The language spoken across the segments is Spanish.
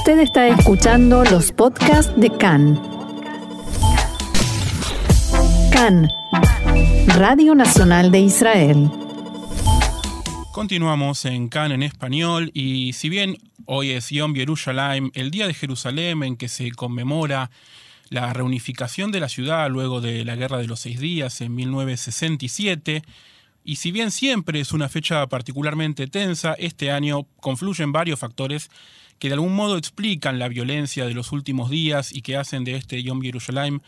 Usted está escuchando los podcasts de CAN. CAN, Radio Nacional de Israel. Continuamos en CAN en español y si bien hoy es Yom Yerushalayim, el Día de Jerusalén en que se conmemora la reunificación de la ciudad luego de la Guerra de los Seis Días en 1967, y si bien siempre es una fecha particularmente tensa, este año confluyen varios factores que de algún modo explican la violencia de los últimos días y que hacen de este Yom Yerushalayim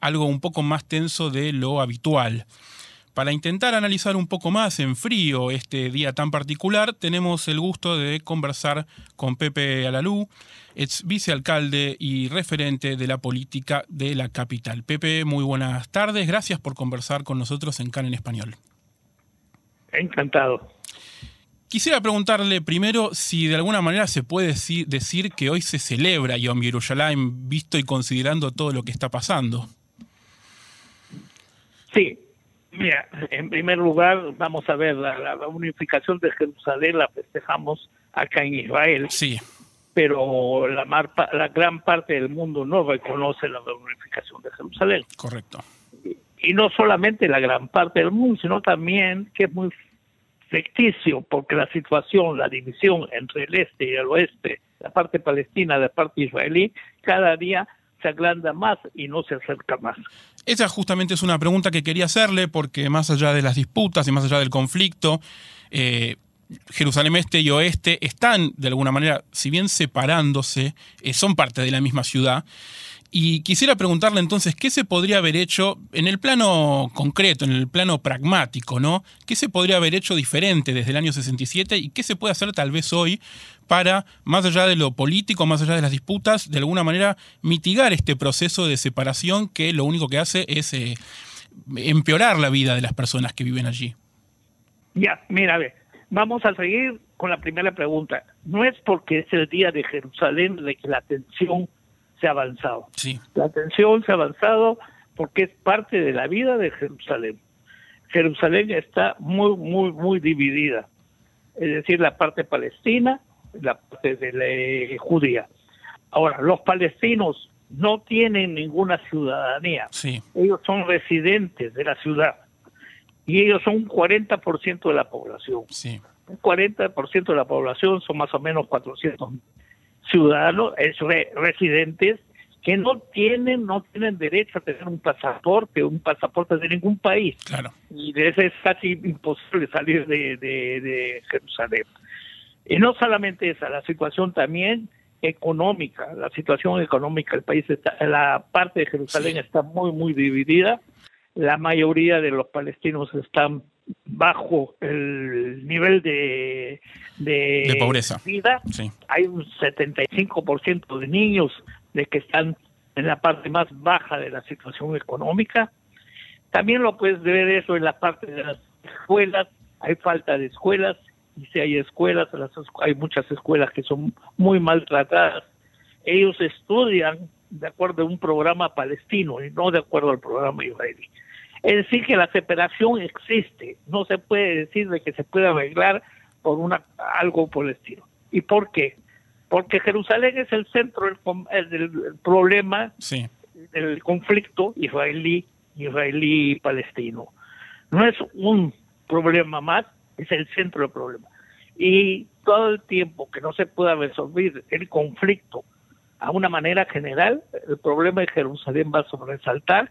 algo un poco más tenso de lo habitual. Para intentar analizar un poco más en frío este día tan particular, tenemos el gusto de conversar con Pepe Alalú, ex vicealcalde y referente de la política de la capital. Pepe, muy buenas tardes, gracias por conversar con nosotros en CAN en español. Encantado. Quisiera preguntarle primero si de alguna manera se puede decir, que hoy se celebra Yom Yerushalayim, visto y considerando todo lo que está pasando. Sí, mira, en primer lugar, vamos a ver, la, unificación de Jerusalén la festejamos acá en Israel. Sí. Pero la, la gran parte del mundo no reconoce la unificación de Jerusalén. Correcto. y no solamente la gran parte del mundo, sino también que es muy ficticio, porque la situación, la división entre el este y el oeste, la parte palestina, la parte israelí, cada día se agranda más y no se acerca más. Esa justamente es una pregunta que quería hacerle, porque más allá de las disputas y más allá del conflicto, eh, Jerusalén Este y Oeste están de alguna manera, si bien separándose, eh, son parte de la misma ciudad. Y quisiera preguntarle entonces, ¿qué se podría haber hecho en el plano concreto, en el plano pragmático, ¿no? ¿Qué se podría haber hecho diferente desde el año 67 y qué se puede hacer tal vez hoy para, más allá de lo político, más allá de las disputas, de alguna manera mitigar este proceso de separación que lo único que hace es eh, empeorar la vida de las personas que viven allí? Ya, mira, a ver, vamos a seguir con la primera pregunta. No es porque es el día de Jerusalén la tensión se ha avanzado. Sí. La tensión se ha avanzado porque es parte de la vida de Jerusalén. Jerusalén está muy, muy, muy dividida. Es decir, la parte palestina, la parte de la eh, judía. Ahora, los palestinos no tienen ninguna ciudadanía. Sí. Ellos son residentes de la ciudad. Y ellos son un 40% de la población. Sí. Un 40% de la población son más o menos 400 ciudadanos, residentes que no tienen no tienen derecho a tener un pasaporte, un pasaporte de ningún país. Claro. Y de eso es casi imposible salir de, de, Jerusalén. Y no solamente esa, la situación también económica, la situación económica del país está, la parte de Jerusalén está muy muy dividida. La mayoría de los palestinos están bajo el nivel de, de, pobreza. vida. Hay un 75% de niños de que están en la parte más baja de la situación económica. También lo puedes ver eso en la parte de las escuelas. Hay falta de escuelas y si hay escuelas, hay muchas escuelas que son muy maltratadas. Ellos estudian de acuerdo a un programa palestino y no de acuerdo al programa israelí. Es decir, que la separación existe, no se puede decir de que se puede arreglar por una algo por el estilo. ¿Y por qué? Porque Jerusalén es el centro del, problema, del conflicto israelí israelí palestino. No es un problema más, es el centro del problema. Y todo el tiempo que no se pueda resolver el conflicto a una manera general, el problema de Jerusalén va a sobresaltar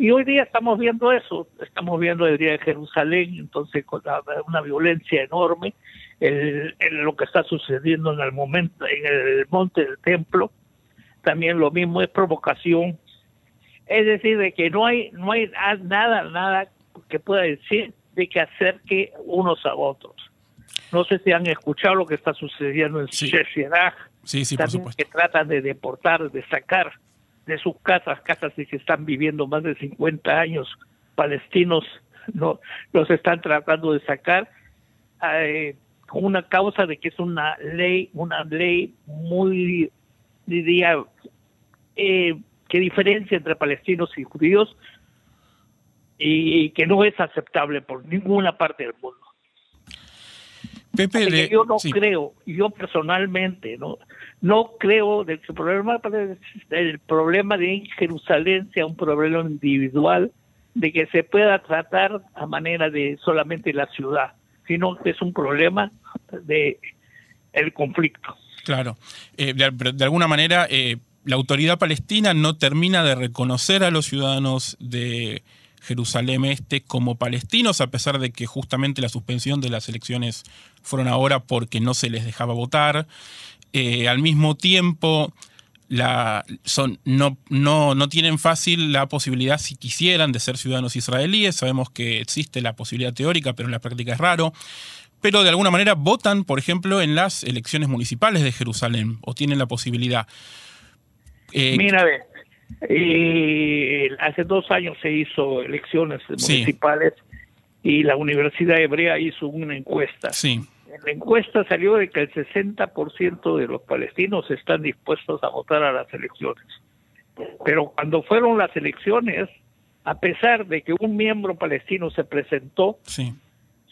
y hoy día estamos viendo eso, estamos viendo el Día de Jerusalén, entonces con una violencia enorme, en lo que está sucediendo en el momento, en el monte del templo, también lo mismo es provocación, es decir, de que no hay, no hay nada, nada que pueda decir de que acerque unos a otros. No sé si han escuchado lo que está sucediendo en sí. sí, sí, también que tratan de deportar, de sacar de sus casas, casas que están viviendo más de 50 años, palestinos no los están tratando de sacar eh, con una causa de que es una ley, una ley muy, diría, eh, que diferencia entre palestinos y judíos y que no es aceptable por ninguna parte del mundo. Pepe, yo no creo, yo personalmente, no, no creo de que el problema, el problema de Jerusalén sea un problema individual, de que se pueda tratar a manera de solamente la ciudad, sino que es un problema de el conflicto. Claro, eh, de, alguna manera eh, la autoridad palestina no termina de reconocer a los ciudadanos de Jerusalén Este como palestinos, a pesar de que justamente la suspensión de las elecciones fueron ahora porque no se les dejaba votar. Eh, al mismo tiempo, son, no, no, no tienen fácil la posibilidad, si quisieran, de ser ciudadanos israelíes. Sabemos que existe la posibilidad teórica, pero en la práctica es raro. Pero de alguna manera votan, por ejemplo, en las elecciones municipales de Jerusalén, o tienen la posibilidad. Eh, Mira, eh, hace dos años se hizo elecciones municipales y la Universidad Hebrea hizo una encuesta. Sí. En la encuesta salió de que el 60% de los palestinos están dispuestos a votar a las elecciones. Pero cuando fueron las elecciones, a pesar de que un miembro palestino se presentó, sí.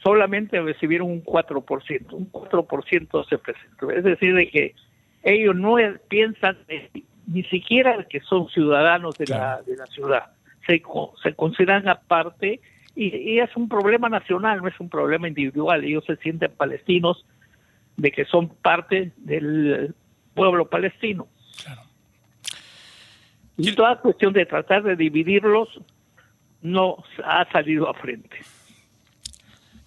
solamente recibieron un 4%. Un 4% se presentó. Es decir, de que ellos no piensan ni siquiera que son ciudadanos de, la, de la ciudad. Se, se consideran aparte y, es un problema nacional, no es un problema individual. Ellos se sienten palestinos de que son parte del pueblo palestino. Y toda cuestión de tratar de dividirlos no ha salido a frente.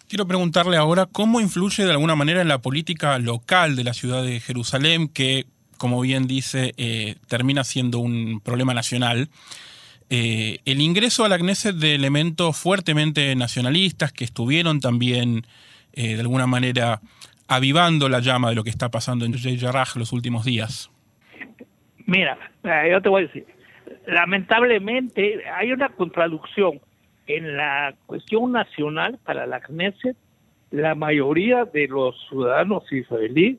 Quiero preguntarle ahora cómo influye de alguna manera en la política local de la ciudad de Jerusalén, que como bien dice, eh, termina siendo un problema nacional. Eh, el ingreso a la de elementos fuertemente nacionalistas que estuvieron también, eh, de alguna manera, avivando la llama de lo que está pasando en Yaraj los últimos días. Mira, yo te voy a decir, lamentablemente hay una contradicción en la cuestión nacional para la Knesset. La mayoría de los ciudadanos israelíes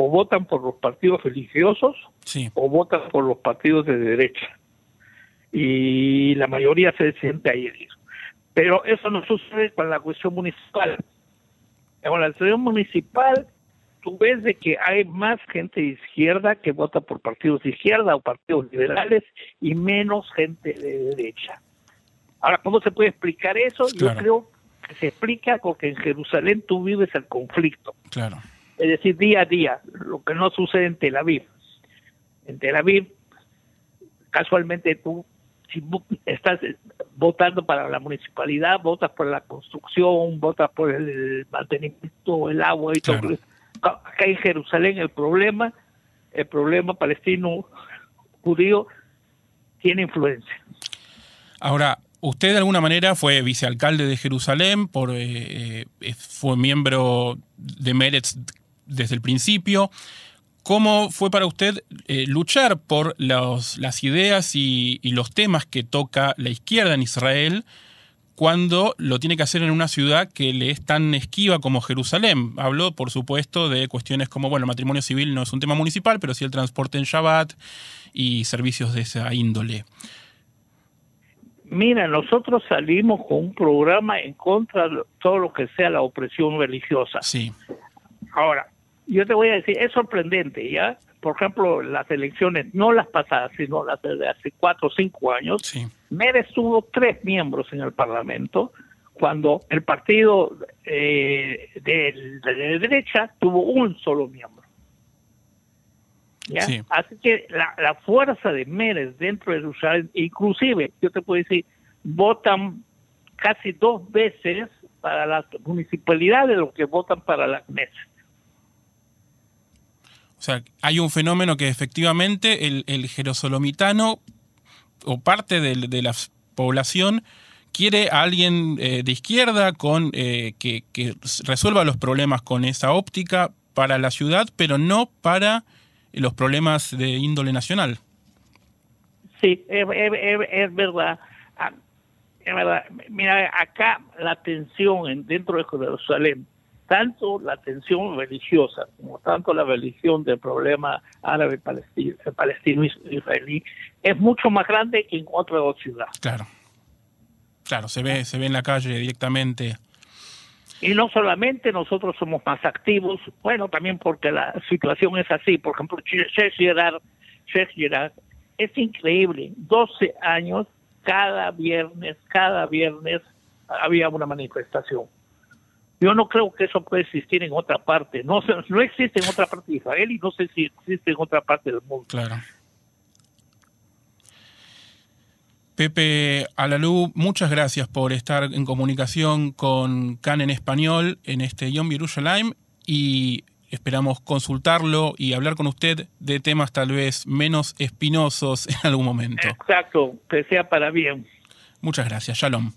o votan por los partidos religiosos o votan por los partidos de derecha. Y la mayoría se siente ahí. Pero eso no sucede con la cuestión municipal. Con la cuestión municipal, tú ves de que hay más gente de izquierda que vota por partidos de izquierda o partidos liberales y menos gente de derecha. Ahora, ¿cómo se puede explicar eso? Yo creo que se explica porque en Jerusalén tú vives el conflicto. Claro es decir, día a día, lo que no sucede en Tel Aviv. En Tel Aviv, casualmente tú, si estás votando para la municipalidad, votas por la construcción, votas por el mantenimiento, el agua y todo Acá en Jerusalén el problema, el problema palestino judío tiene influencia. Ahora, usted de alguna manera fue vicealcalde de Jerusalén, por, eh, eh, fue miembro de Meretz desde el principio. ¿Cómo fue para usted eh, luchar por las ideas y, los temas que toca la izquierda en Israel cuando lo tiene que hacer en una ciudad que le es tan esquiva como Jerusalén? Habló, por supuesto, de cuestiones como, bueno, matrimonio civil no es un tema municipal, pero sí el transporte en Shabbat y servicios de esa índole. Mira, nosotros salimos con un programa en contra de todo lo que sea la opresión religiosa. Sí. Ahora, yo te voy a decir, es sorprendente, ¿ya? Por ejemplo, las elecciones, no las pasadas, sino las de hace cuatro o cinco años, sí. tuvo tres miembros en el Parlamento, cuando el partido eh, de, de, derecha tuvo un solo miembro. ¿Ya? Así que la, la, fuerza de Mérez dentro de Jerusalén, inclusive, yo te puedo decir, votan casi dos veces para las municipalidades de lo que votan para la Knesset. O sea, hay un fenómeno que efectivamente el, el jerosolomitano o parte de, la población quiere a alguien eh, de izquierda con eh, que, resuelva los problemas con esa óptica para la ciudad, pero no para los problemas de índole nacional. Sí, es, verdad. Ah, es verdad. Mira, acá la tensión dentro de Jerusalén tanto la tensión religiosa como tanto la religión del problema árabe palestino, palestino israelí es mucho más grande que en otra ciudad. Claro. Claro, se ve, se ve en la calle directamente. Y no solamente nosotros somos más activos, bueno, también porque la situación es así. Por ejemplo, Sheikh Girard, es increíble, 12 años, cada viernes, cada viernes había una manifestación. Yo no creo que eso pueda existir en otra parte. No, no existe en otra parte de Israel y no sé si existe en otra parte del mundo. Claro. Pepe Alalú, muchas gracias por estar en comunicación con CAN en español en este Yom Yerushalayim y esperamos consultarlo y hablar con usted de temas tal vez menos espinosos en algún momento. Exacto, que sea para bien. Muchas gracias, Shalom.